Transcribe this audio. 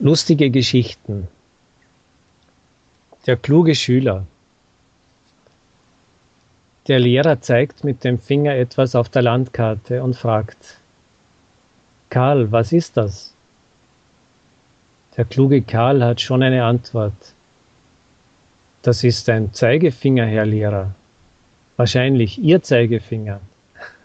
Lustige Geschichten. Der kluge Schüler. Der Lehrer zeigt mit dem Finger etwas auf der Landkarte und fragt, Karl, was ist das? Der kluge Karl hat schon eine Antwort. Das ist ein Zeigefinger, Herr Lehrer. Wahrscheinlich Ihr Zeigefinger.